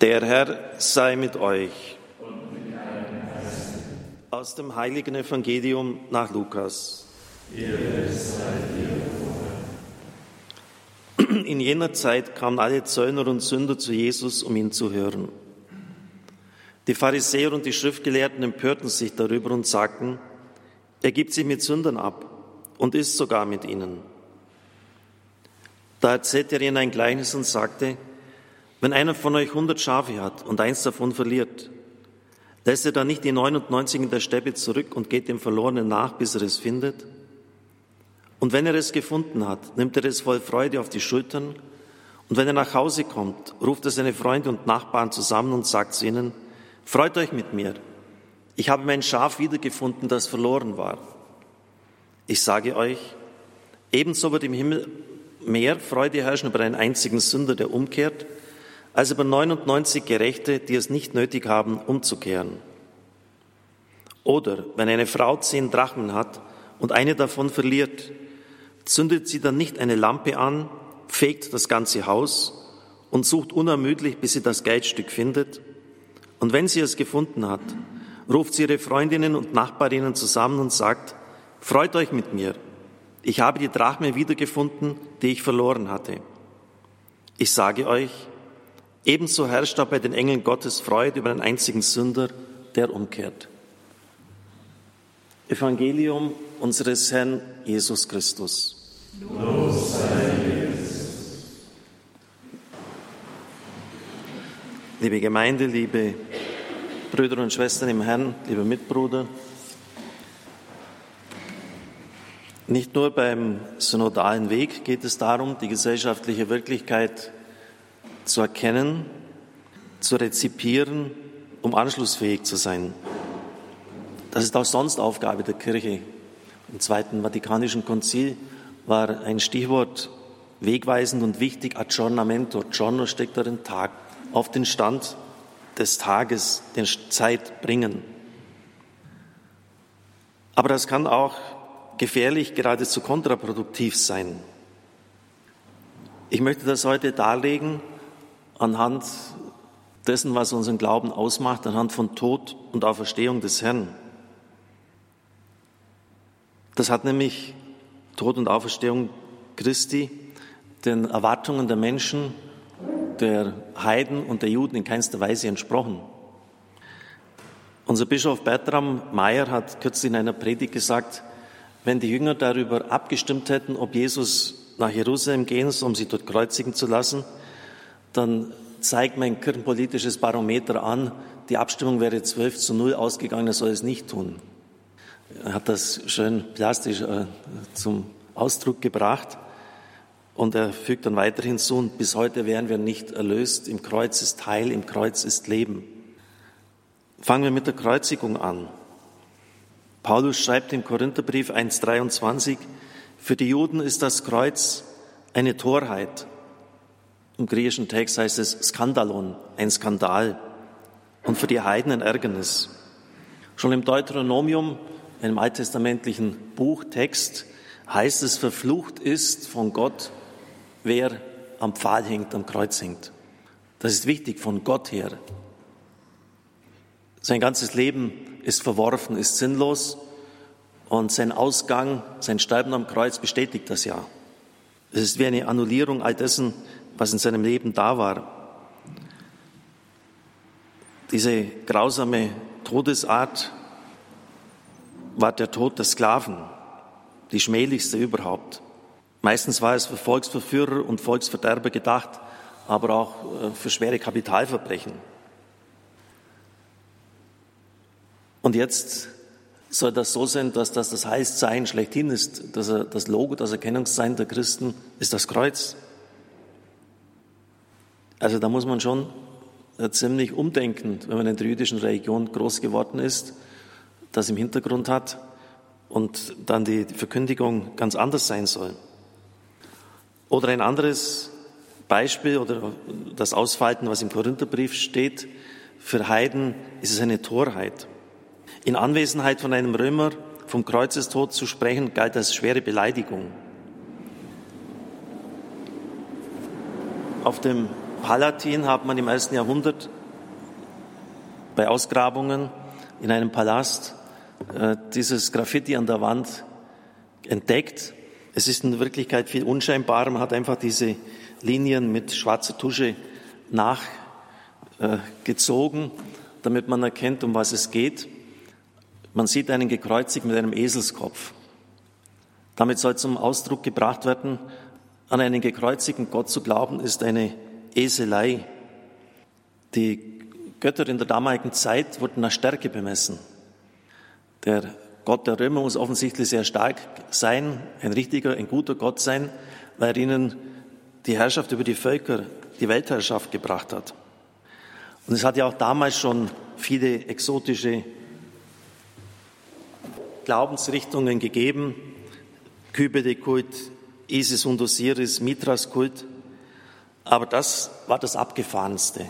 Der Herr sei mit euch. Aus dem heiligen Evangelium nach Lukas. In jener Zeit kamen alle Zöllner und Sünder zu Jesus, um ihn zu hören. Die Pharisäer und die Schriftgelehrten empörten sich darüber und sagten, er gibt sich mit Sündern ab und isst sogar mit ihnen. Da erzählte er ihnen ein Gleichnis und sagte, wenn einer von euch hundert Schafe hat und eins davon verliert, lässt er dann nicht die 99 in der Steppe zurück und geht dem Verlorenen nach, bis er es findet? Und wenn er es gefunden hat, nimmt er es voll Freude auf die Schultern, und wenn er nach Hause kommt, ruft er seine Freunde und Nachbarn zusammen und sagt zu ihnen, freut euch mit mir, ich habe mein Schaf wiedergefunden, das verloren war. Ich sage euch, ebenso wird im Himmel mehr Freude herrschen über einen einzigen Sünder, der umkehrt, als über 99 Gerechte, die es nicht nötig haben, umzukehren. Oder wenn eine Frau zehn Drachmen hat und eine davon verliert, zündet sie dann nicht eine Lampe an, fegt das ganze Haus und sucht unermüdlich, bis sie das Geldstück findet. Und wenn sie es gefunden hat, ruft sie ihre Freundinnen und Nachbarinnen zusammen und sagt, freut euch mit mir, ich habe die Drachme wiedergefunden, die ich verloren hatte. Ich sage euch, ebenso herrscht auch bei den Engeln Gottes Freude über einen einzigen Sünder, der umkehrt. Evangelium unseres Herrn Jesus Christus. Los sei. Liebe Gemeinde, liebe Brüder und Schwestern im Herrn, lieber Mitbruder, nicht nur beim synodalen Weg geht es darum, die gesellschaftliche Wirklichkeit zu erkennen, zu rezipieren, um anschlussfähig zu sein. Das ist auch sonst Aufgabe der Kirche. Im Zweiten Vatikanischen Konzil war ein Stichwort wegweisend und wichtig, Aggiornamento. Giorno steckt darin Tag, auf den Stand des Tages, den Zeit bringen. Aber das kann auch gefährlich, geradezu kontraproduktiv sein. Ich möchte das heute darlegen anhand dessen, was unseren Glauben ausmacht, anhand von Tod und Auferstehung des Herrn. Das hat nämlich Tod und Auferstehung Christi den Erwartungen der Menschen, der Heiden und der Juden in keinster Weise entsprochen. Unser Bischof Bertram Mayer hat kürzlich in einer Predigt gesagt, wenn die Jünger darüber abgestimmt hätten, ob Jesus nach Jerusalem gehen soll, um sie dort kreuzigen zu lassen, dann zeigt mein kirchenpolitisches Barometer an, die Abstimmung wäre 12 zu 0 ausgegangen, er soll es nicht tun. Er hat das schön plastisch äh, zum Ausdruck gebracht. Und er fügt dann weiter hinzu, und bis heute wären wir nicht erlöst. Im Kreuz ist Heil, im Kreuz ist Leben. Fangen wir mit der Kreuzigung an. Paulus schreibt im Korintherbrief 1.23, für die Juden ist das Kreuz eine Torheit. Im griechischen Text heißt es Skandalon, ein Skandal. Und für die Heiden ein Ärgernis. Schon im Deuteronomium, einem alttestamentlichen Buchtext, heißt es, verflucht ist von Gott, wer am Pfahl hängt, am Kreuz hängt. Das ist wichtig von Gott her. Sein ganzes Leben ist verworfen, ist sinnlos und sein Ausgang, sein Sterben am Kreuz bestätigt das ja. Es ist wie eine Annullierung all dessen, was in seinem Leben da war. Diese grausame Todesart war der Tod der Sklaven, die schmählichste überhaupt. Meistens war es für Volksverführer und Volksverderber gedacht, aber auch äh, für schwere Kapitalverbrechen. Und jetzt soll das so sein, dass das das Heilszeichen schlechthin ist, dass er das Logo, das Erkennungszeichen der Christen ist das Kreuz. Also da muss man schon äh, ziemlich umdenken, wenn man in der jüdischen Religion groß geworden ist, das im Hintergrund hat und dann die Verkündigung ganz anders sein soll. Oder ein anderes Beispiel oder das Ausfalten, was im Korintherbrief steht, für Heiden ist es eine Torheit. In Anwesenheit von einem Römer vom Kreuzestod zu sprechen, galt als schwere Beleidigung. Auf dem Palatin hat man im ersten Jahrhundert bei Ausgrabungen in einem Palast äh, dieses Graffiti an der Wand entdeckt. Es ist in Wirklichkeit viel unscheinbarer. Man hat einfach diese Linien mit schwarzer Tusche nachgezogen, damit man erkennt, um was es geht. Man sieht einen gekreuzigt mit einem Eselskopf. Damit soll zum Ausdruck gebracht werden, an einen gekreuzigten Gott zu glauben, ist eine Eselei. Die Götter in der damaligen Zeit wurden nach Stärke bemessen. Der Gott der Römer muss offensichtlich sehr stark sein, ein richtiger, ein guter Gott sein, weil er ihnen die Herrschaft über die Völker, die Weltherrschaft gebracht hat. Und es hat ja auch damals schon viele exotische Glaubensrichtungen gegeben, Kybele-Kult, Isis und Osiris, Mithras-Kult. Aber das war das Abgefahrenste,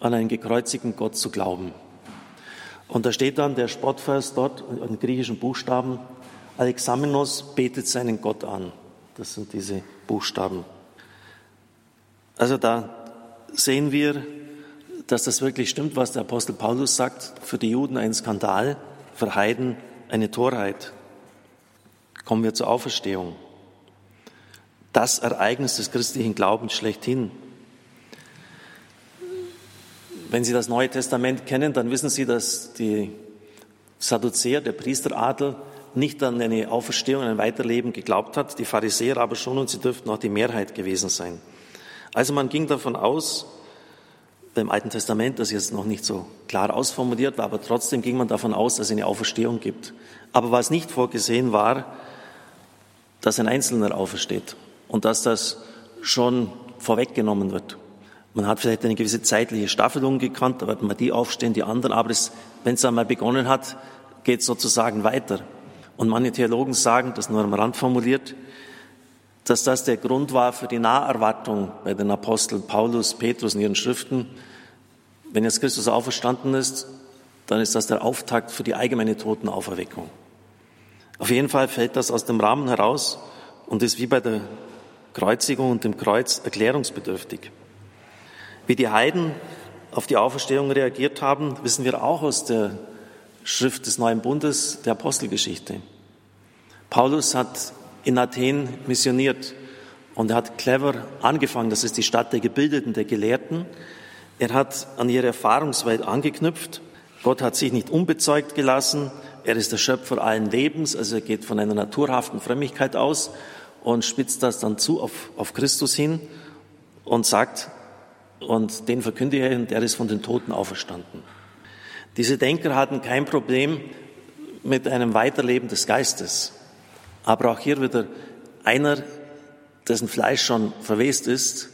an einen gekreuzigten Gott zu glauben. Und da steht dann der Sportvers dort in griechischen Buchstaben, Alexamenos betet seinen Gott an. Das sind diese Buchstaben. Also da sehen wir, dass das wirklich stimmt, was der Apostel Paulus sagt, für die Juden ein Skandal, für Heiden eine Torheit. Kommen wir zur Auferstehung. Das Ereignis des christlichen Glaubens schlechthin. Wenn Sie das Neue Testament kennen, dann wissen Sie, dass die Sadduzäer, der Priesteradel, nicht an eine Auferstehung, an ein Weiterleben geglaubt hat, die Pharisäer aber schon und sie dürften auch die Mehrheit gewesen sein. Also man ging davon aus, beim Alten Testament, das jetzt noch nicht so klar ausformuliert war, aber trotzdem ging man davon aus, dass es eine Auferstehung gibt. Aber was nicht vorgesehen war, dass ein Einzelner aufersteht und dass das schon vorweggenommen wird. Man hat vielleicht eine gewisse zeitliche Staffelung gekannt, da wird man die aufstehen, die anderen, aber wenn es einmal begonnen hat, geht es sozusagen weiter. Und manche Theologen sagen, das nur am Rand formuliert, dass das der Grund war für die Naherwartung bei den Aposteln Paulus, Petrus in ihren Schriften. Wenn jetzt Christus auferstanden ist, dann ist das der Auftakt für die allgemeine Totenauferweckung. Auf jeden Fall fällt das aus dem Rahmen heraus und ist wie bei der Kreuzigung und dem Kreuz erklärungsbedürftig. Wie die Heiden auf die Auferstehung reagiert haben, wissen wir auch aus der Schrift des Neuen Bundes, der Apostelgeschichte. Paulus hat in Athen missioniert und er hat clever angefangen. Das ist die Stadt der Gebildeten, der Gelehrten. Er hat an ihre Erfahrungswelt angeknüpft. Gott hat sich nicht unbezeugt gelassen. Er ist der Schöpfer allen Lebens, also er geht von einer naturhaften Frömmigkeit aus und spitzt das dann zu auf, auf Christus hin und sagt, und den verkündige er, und der ist von den Toten auferstanden. Diese Denker hatten kein Problem mit einem Weiterleben des Geistes. Aber auch hier wieder einer, dessen Fleisch schon verwest ist,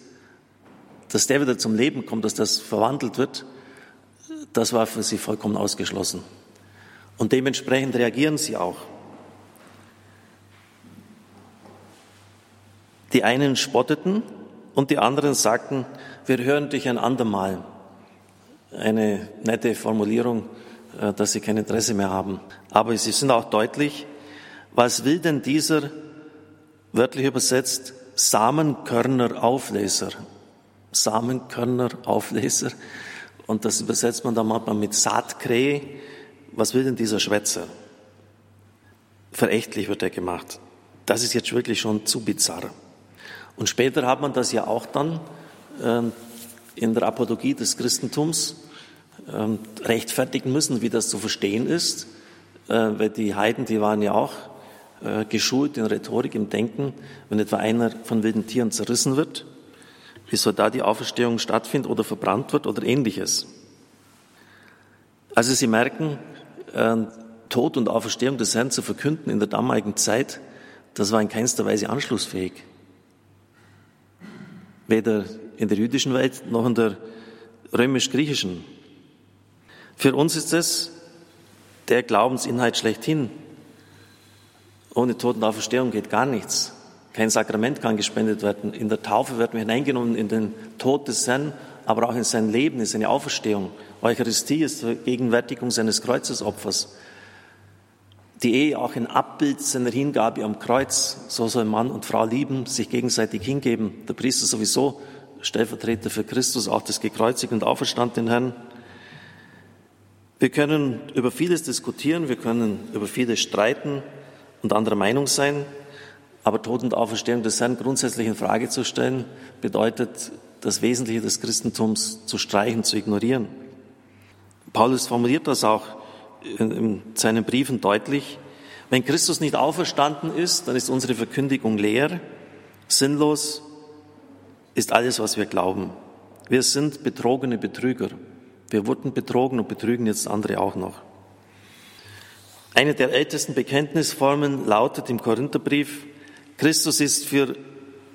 dass der wieder zum Leben kommt, dass das verwandelt wird, das war für sie vollkommen ausgeschlossen. Und dementsprechend reagieren sie auch. Die einen spotteten und die anderen sagten, wir hören dich ein andermal. Eine nette Formulierung, äh, dass sie kein Interesse mehr haben. Aber sie sind auch deutlich, was will denn dieser, wörtlich übersetzt, Samenkörner-Aufleser? Samenkörner-Aufleser. Und das übersetzt man dann manchmal mit Saatkrähe. Was will denn dieser Schwätzer? Verächtlich wird er gemacht. Das ist jetzt wirklich schon zu bizarr. Und später hat man das ja auch dann äh, in der Apologie des Christentums äh, rechtfertigen müssen, wie das zu verstehen ist, äh, weil die Heiden, die waren ja auch äh, geschult in Rhetorik, im Denken, wenn etwa einer von wilden Tieren zerrissen wird, wie soll da die Auferstehung stattfindet oder verbrannt wird oder ähnliches. Also Sie merken, äh, Tod und Auferstehung des Herrn zu verkünden in der damaligen Zeit, das war in keinster Weise anschlussfähig. Weder in der jüdischen Welt noch in der römisch-griechischen. Für uns ist es der Glaubensinhalt schlechthin. Ohne Totenauferstehung geht gar nichts. Kein Sakrament kann gespendet werden. In der Taufe werden wir hineingenommen in den Tod des Herrn, aber auch in sein Leben, in seine Auferstehung. Eucharistie ist Vergegenwärtigung seines Kreuzesopfers. Die Ehe auch ein Abbild seiner Hingabe am Kreuz. So soll Mann und Frau lieben, sich gegenseitig hingeben. Der Priester sowieso Stellvertreter für Christus, auch des gekreuzigten und auferstandenen Herrn. Wir können über vieles diskutieren, wir können über vieles streiten und anderer Meinung sein, aber Tod und Auferstehung des Herrn grundsätzlich in Frage zu stellen, bedeutet, das Wesentliche des Christentums zu streichen, zu ignorieren. Paulus formuliert das auch in seinen Briefen deutlich. Wenn Christus nicht auferstanden ist, dann ist unsere Verkündigung leer, sinnlos, ist alles, was wir glauben. Wir sind betrogene Betrüger. Wir wurden betrogen und betrügen jetzt andere auch noch. Eine der ältesten Bekenntnisformen lautet im Korintherbrief, Christus ist für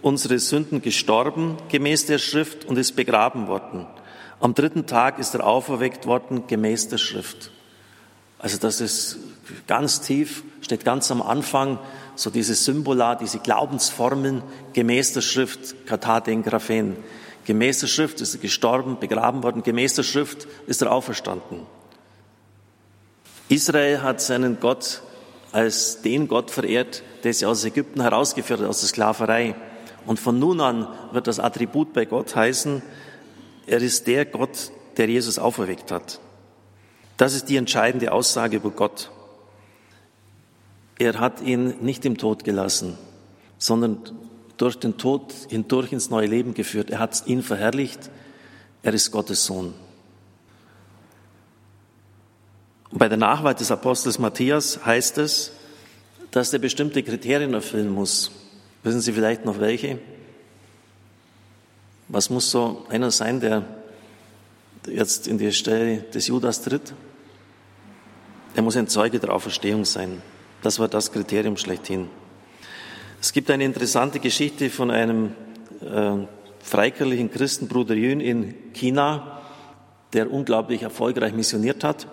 unsere Sünden gestorben, gemäß der Schrift, und ist begraben worden. Am dritten Tag ist er auferweckt worden, gemäß der Schrift. Also das ist ganz tief, steht ganz am Anfang, so diese Symbola, diese Glaubensformeln gemäß der Schrift, Kataten Graphen. Gemäß der Schrift ist er gestorben, begraben worden, gemäß der Schrift ist er auferstanden. Israel hat seinen Gott als den Gott verehrt, der sie aus Ägypten herausgeführt hat, aus der Sklaverei. Und von nun an wird das Attribut bei Gott heißen, er ist der Gott, der Jesus auferweckt hat. Das ist die entscheidende Aussage über Gott. Er hat ihn nicht im Tod gelassen, sondern durch den Tod hindurch ins neue Leben geführt. Er hat ihn verherrlicht. Er ist Gottes Sohn. Und bei der Nachwahl des Apostels Matthias heißt es, dass er bestimmte Kriterien erfüllen muss. Wissen Sie vielleicht noch welche? Was muss so einer sein, der jetzt in die Stelle des Judas tritt? Er muss ein Zeuge der Auferstehung sein. Das war das Kriterium schlechthin. Es gibt eine interessante Geschichte von einem äh, freikirchlichen Christenbruder Jün in China, der unglaublich erfolgreich missioniert hat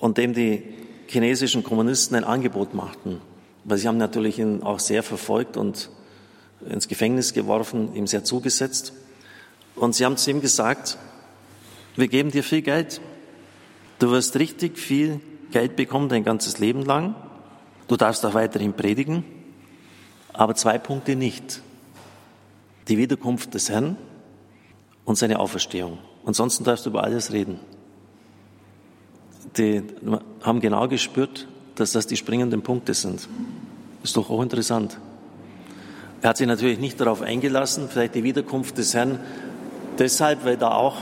und dem die chinesischen Kommunisten ein Angebot machten. Weil sie haben natürlich ihn auch sehr verfolgt und ins Gefängnis geworfen, ihm sehr zugesetzt. Und sie haben zu ihm gesagt, wir geben dir viel Geld, Du wirst richtig viel Geld bekommen dein ganzes Leben lang. Du darfst auch weiterhin predigen. Aber zwei Punkte nicht. Die Wiederkunft des Herrn und seine Auferstehung. Ansonsten darfst du über alles reden. Die haben genau gespürt, dass das die springenden Punkte sind. Ist doch auch interessant. Er hat sich natürlich nicht darauf eingelassen, vielleicht die Wiederkunft des Herrn, deshalb, weil da auch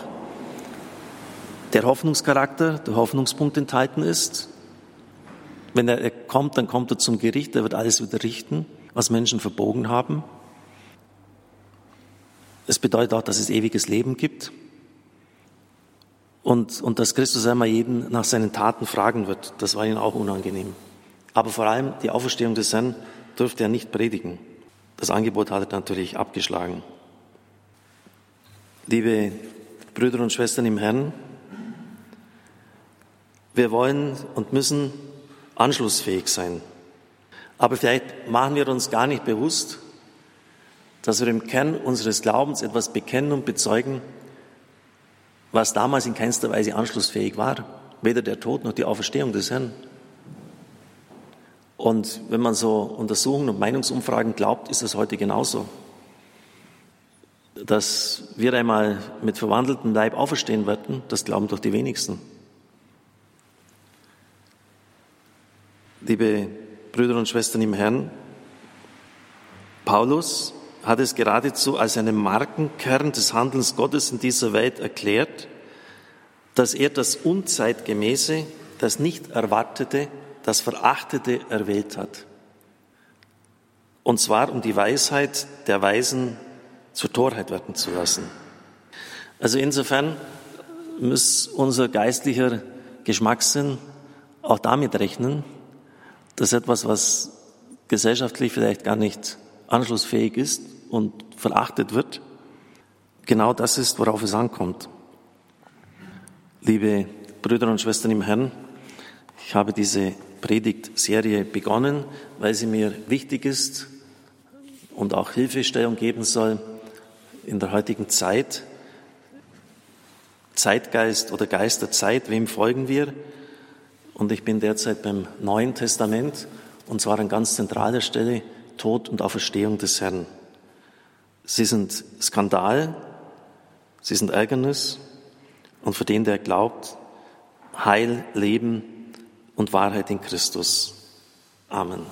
der Hoffnungscharakter, der Hoffnungspunkt enthalten ist. Wenn er kommt, dann kommt er zum Gericht, er wird alles wieder richten, was Menschen verbogen haben. Es bedeutet auch, dass es ewiges Leben gibt und, und dass Christus einmal jeden nach seinen Taten fragen wird. Das war ihnen auch unangenehm. Aber vor allem die Auferstehung des Herrn durfte er nicht predigen. Das Angebot hat er natürlich abgeschlagen. Liebe Brüder und Schwestern im Herrn, wir wollen und müssen anschlussfähig sein. Aber vielleicht machen wir uns gar nicht bewusst, dass wir im Kern unseres Glaubens etwas bekennen und bezeugen, was damals in keinster Weise anschlussfähig war. Weder der Tod noch die Auferstehung des Herrn. Und wenn man so Untersuchungen und Meinungsumfragen glaubt, ist es heute genauso. Dass wir einmal mit verwandeltem Leib auferstehen werden, das glauben doch die wenigsten. Liebe Brüder und Schwestern im Herrn, Paulus hat es geradezu als einen Markenkern des Handelns Gottes in dieser Welt erklärt, dass er das Unzeitgemäße, das nicht Erwartete, das Verachtete erwählt hat. Und zwar um die Weisheit der Weisen zur Torheit werden zu lassen. Also insofern muss unser geistlicher Geschmackssinn auch damit rechnen, das ist etwas, was gesellschaftlich vielleicht gar nicht anschlussfähig ist und verachtet wird. Genau das ist, worauf es ankommt. Liebe Brüder und Schwestern im Herrn, ich habe diese Predigtserie begonnen, weil sie mir wichtig ist und auch Hilfestellung geben soll in der heutigen Zeit. Zeitgeist oder Geist der Zeit, wem folgen wir? Und ich bin derzeit beim Neuen Testament und zwar an ganz zentraler Stelle Tod und Auferstehung des Herrn. Sie sind Skandal, sie sind Ärgernis und für den, der glaubt, Heil, Leben und Wahrheit in Christus. Amen.